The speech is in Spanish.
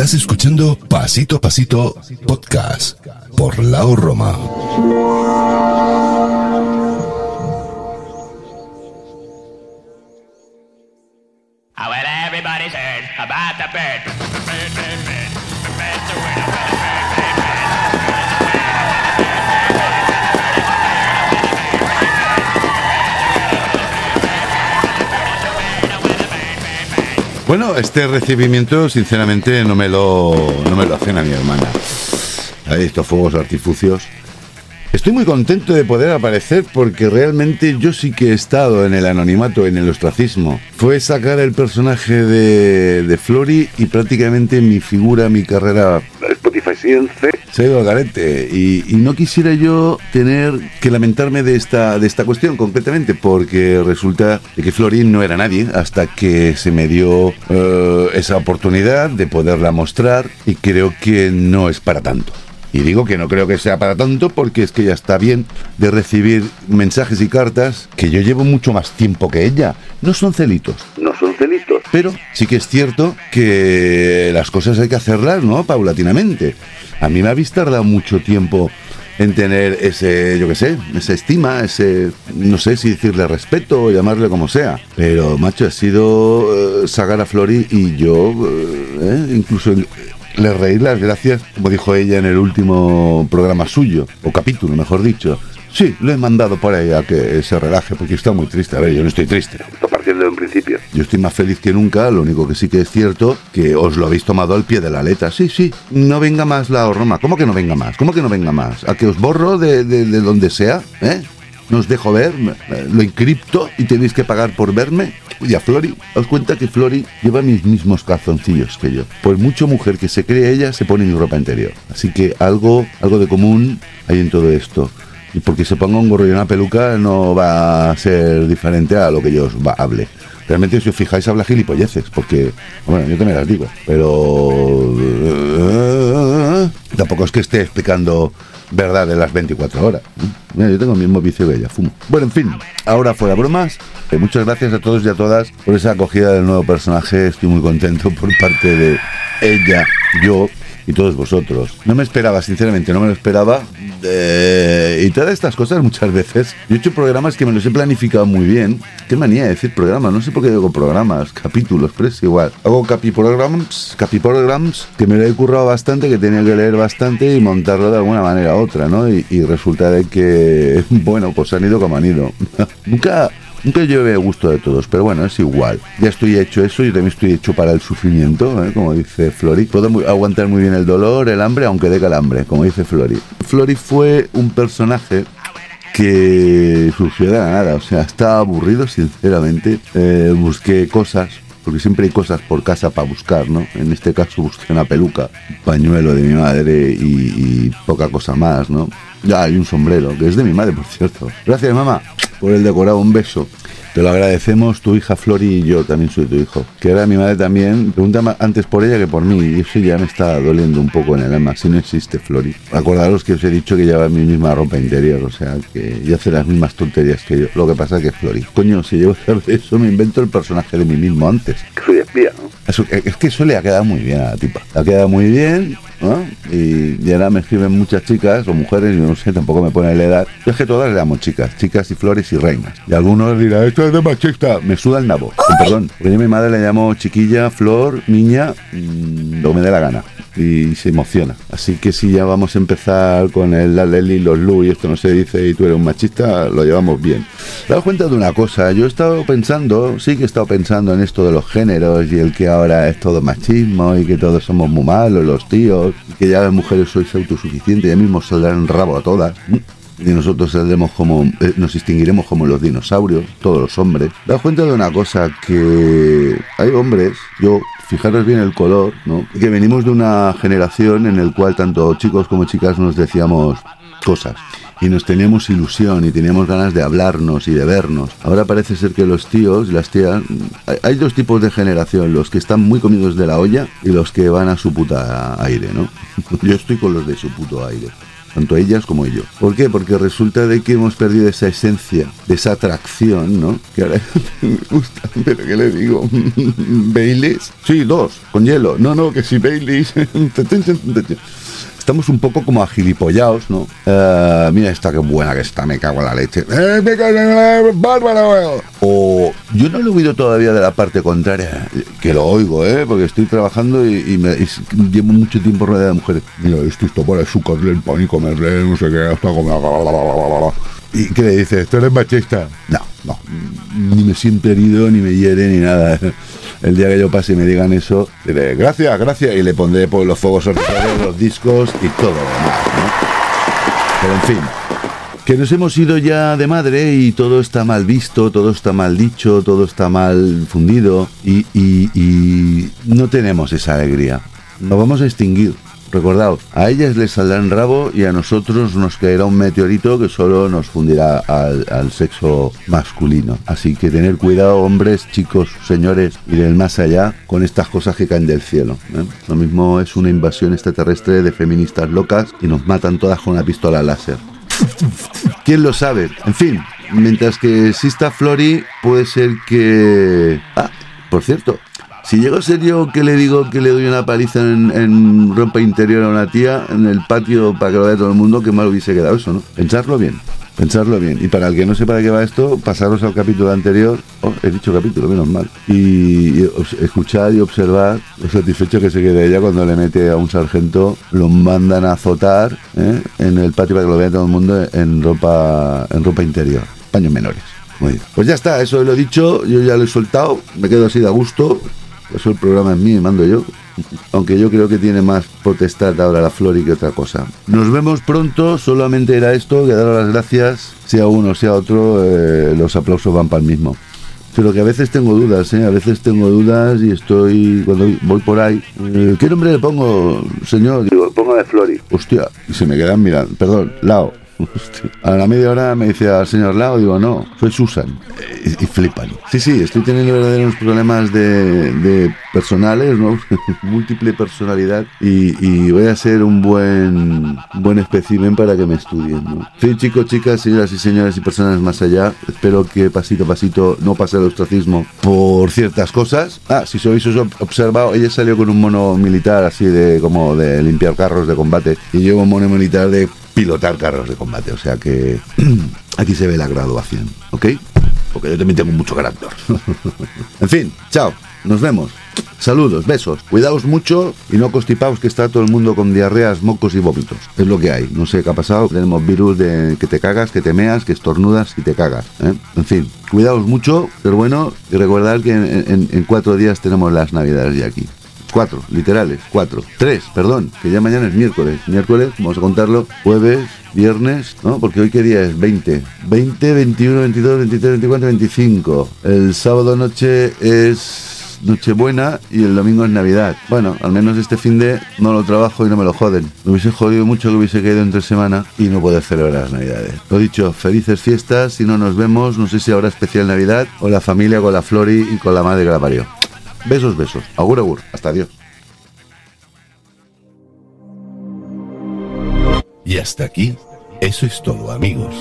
Estás escuchando Pasito a Pasito Podcast por Lao Roma. Bueno, este recibimiento, sinceramente, no me lo, no me lo hacen a mi hermana. Hay estos fuegos artificios. Estoy muy contento de poder aparecer porque realmente yo sí que he estado en el anonimato, en el ostracismo. Fue sacar el personaje de, de Flori y prácticamente mi figura, mi carrera Spotify se ha ido al garete. Y, y, no quisiera yo tener que lamentarme de esta, de esta cuestión concretamente porque resulta que Flori no era nadie hasta que se me dio eh, esa oportunidad de poderla mostrar y creo que no es para tanto. Y digo que no creo que sea para tanto porque es que ya está bien de recibir mensajes y cartas que yo llevo mucho más tiempo que ella. No son celitos. No son celitos. Pero sí que es cierto que las cosas hay que hacerlas, ¿no? Paulatinamente. A mí me habéis tardado mucho tiempo en tener ese, yo qué sé, esa estima, ese, no sé si decirle respeto o llamarle como sea. Pero, macho, ha sido eh, sacar a Flori y yo, eh, incluso le reír las gracias, como dijo ella en el último programa suyo, o capítulo, mejor dicho. Sí, le he mandado por ahí a que se relaje porque está muy triste. A ver, yo no estoy triste. Estoy partiendo de un principio. Yo estoy más feliz que nunca. Lo único que sí que es cierto que os lo habéis tomado al pie de la letra. Sí, sí, no venga más la Roma. ¿Cómo que no venga más? ¿Cómo que no venga más? ¿A que os borro de, de, de donde sea? ¿Eh? No os dejo ver, lo encripto y tenéis que pagar por verme. Y a Flori, os cuenta que Flori lleva mis mismos calzoncillos que yo. Por mucho mujer que se cree ella, se pone mi ropa interior. Así que algo, algo de común hay en todo esto. Y porque se ponga un gorro y una peluca no va a ser diferente a lo que yo os hable. Realmente si os fijáis habla gilipolleces, porque, bueno, yo también las digo, pero tampoco es que esté explicando verdad de las 24 horas. Yo tengo el mismo vicio que ella, fumo. Bueno, en fin, ahora fuera bromas. Eh, muchas gracias a todos y a todas por esa acogida del nuevo personaje. Estoy muy contento por parte de ella, yo y todos vosotros. No me esperaba, sinceramente, no me lo esperaba. Eh, y todas estas cosas muchas veces. Yo he hecho programas que me los he planificado muy bien. Qué manía de decir programas, no sé por qué digo programas, capítulos, pero es igual. Hago capiprograms, capiprograms que me lo he currado bastante, que tenía que leer bastante y montarlo de alguna manera u otra, ¿no? Y, y resulta de que, bueno, pues han ido como han ido. Nunca Nunca lleve gusto de todos, pero bueno, es igual. Ya estoy hecho eso, yo también estoy hecho para el sufrimiento, ¿eh? como dice Flori. Puedo aguantar muy bien el dolor, el hambre, aunque dé calambre, como dice Flori. Flori fue un personaje que surgió de la nada, o sea, estaba aburrido, sinceramente. Eh, busqué cosas, porque siempre hay cosas por casa para buscar, ¿no? En este caso busqué una peluca, pañuelo de mi madre y poca cosa más, ¿no? Ya, hay un sombrero, que es de mi madre, por cierto. Gracias, mamá por el decorado. Un beso. Te lo agradecemos, tu hija Flori y yo también soy tu hijo. Que ahora mi madre también pregunta antes por ella que por mí. Y eso ya me está doliendo un poco en el alma. Si no existe Flori. Acordaros que os he dicho que lleva mi misma ropa interior. O sea, que y hace las mismas tonterías que yo. Lo que pasa es que Flori. Coño, si yo eso me invento el personaje de mí mismo antes. Que soy espía, ¿no? es que eso le ha quedado muy bien a la tipa. Ha quedado muy bien. ¿No? Y, y, ahora me escriben muchas chicas o mujeres, yo no sé, tampoco me pone la edad. Yo es que todas le damos chicas, chicas y flores y reinas. Y algunos dirán, esto es de machista. Me suda el nabo, con perdón. Porque yo a mi madre le llamo chiquilla, flor, niña, mmm, lo que me dé la gana. Y se emociona. Así que si ya vamos a empezar con el la Leli, los Lu y esto no se dice y tú eres un machista, lo llevamos bien. Te das cuenta de una cosa, yo he estado pensando, sí que he estado pensando en esto de los géneros y el que ahora es todo machismo y que todos somos muy malos, los tíos, que ya las mujeres sois autosuficientes, ya mismo saldrán rabo a todas. Y nosotros saldremos como, eh, nos distinguiremos como los dinosaurios, todos los hombres. Das cuenta de una cosa, que hay hombres, yo fijaros bien el color, ¿no? Que venimos de una generación en el cual tanto chicos como chicas nos decíamos cosas y nos teníamos ilusión y teníamos ganas de hablarnos y de vernos. Ahora parece ser que los tíos las tías, hay dos tipos de generación, los que están muy comidos de la olla y los que van a su puta aire, ¿no? Yo estoy con los de su puto aire. tanto ellas como ellos. ¿Por qué? Porque resulta de que hemos perdido esa esencia, de esa atracción, ¿no? Que ahora me gusta, pero ¿qué le digo? ¿Baileys? Sí, dos, con hielo. No, no, que si Baileys. Estamos un poco como agilipollados, ¿no? Eh, mira esta que buena que está, me cago en la leche. ¡Eh, me! O yo no lo he oído todavía de la parte contraria, que lo oigo, ¿eh? Porque estoy trabajando y, me, llevo mucho tiempo rodeado de mujeres. Mira, esto está para azúcarle el pan y comerle, no sé qué, hasta comer... ¿Y qué le dices? ¿Tú eres machista? No, no. Ni me siento herido, ni me hiere, ni nada el día que yo pase y me digan eso, diré gracias, gracias, y le pondré por pues, los fuegos artificiales, los discos y todo lo demás, Pero en fin, que nos hemos ido ya de madre y todo está mal visto, todo está mal dicho, todo está mal fundido y, y no tenemos esa alegría. Nos vamos a extinguir. Recordad, a ellas les saldrá en rabo y a nosotros nos caerá un meteorito que solo nos fundirá al, sexo masculino. Así que tener cuidado, hombres, chicos, señores y del más allá, con estas cosas que caen del cielo. ¿eh? Lo mismo es una invasión extraterrestre de feministas locas y nos matan todas con una pistola láser. ¿Quién lo sabe? En fin, mientras que exista Flori, puede ser que... Ah, por cierto, si llego a ser yo que le digo que le doy una paliza en, ropa interior a una tía en el patio para que lo vea todo el mundo, qué mal hubiese quedado eso, ¿no? Pensarlo bien, pensarlo bien. Y para el que no sepa de qué va esto, pasaros al capítulo anterior, oh, he dicho capítulo, menos mal, y, escuchar y observar lo satisfecho que se queda ella cuando le mete a un sargento, lo mandan a azotar ¿eh? en el patio para que lo vea todo el mundo en ropa, en ropa interior, paños menores. Pues ya está, eso lo he dicho, yo ya lo he soltado, me quedo así de a gusto, eso el programa es mío y mando yo. Aunque yo creo que tiene más potestad ahora la Flori que otra cosa. Nos vemos pronto, solamente era esto, que dar las gracias, sea uno, sea otro, eh, los aplausos van para el mismo. Pero que a veces tengo dudas, ¿eh? A veces tengo dudas y estoy, cuando voy por ahí, eh, ¿qué nombre le pongo, señor? Digo, de Flori. Hostia, y se me quedan mirando, perdón, Lao. A la media hora me dice al señor Lao, digo, no, soy Susan. Y, flipan. Sí, sí, estoy teniendo verdaderos problemas de, personales, ¿no? Múltiple personalidad y, voy a ser un buen buen espécimen para que me estudien, ¿no? Sí, chicos, chicas, señoras y señores y personas más allá, espero que pasito a pasito no pase el ostracismo por ciertas cosas. Ah, si habéis observado, ella salió con un mono militar así de como de limpiar carros de combate y yo un mono militar de pilotar carros de combate. O sea que aquí se ve la graduación, ¿ok? Porque yo también tengo mucho carácter. en fin, chao, nos vemos. Saludos, besos, cuidaos mucho y no constipaos que está todo el mundo con diarreas, mocos y vómitos. Es lo que hay, no sé qué ha pasado. Tenemos virus de que te cagas, que te meas, que estornudas y te cagas. ¿eh? En fin, cuidaos mucho, pero bueno, y recordad que en cuatro días tenemos las navidades ya aquí. Cuatro, literales, cuatro. Tres, perdón, que ya mañana es miércoles. Miércoles, vamos a contarlo, jueves, viernes, ¿no? Porque hoy qué día es, 20. 20, 21, 22, 23, 24, 25. El sábado noche es Nochebuena y el domingo es Navidad. Bueno, al menos este fin de no lo trabajo y no me lo joden. Me hubiese jodido mucho que hubiese caído entre semana y no poder celebrar las Navidades. Lo dicho, felices fiestas. Si no nos vemos, no sé si habrá especial Navidad o la familia con la Flori y con la madre que la parió. Besos, besos. Agur, agur. Hasta Dios. Y hasta aquí, eso es todo, amigos.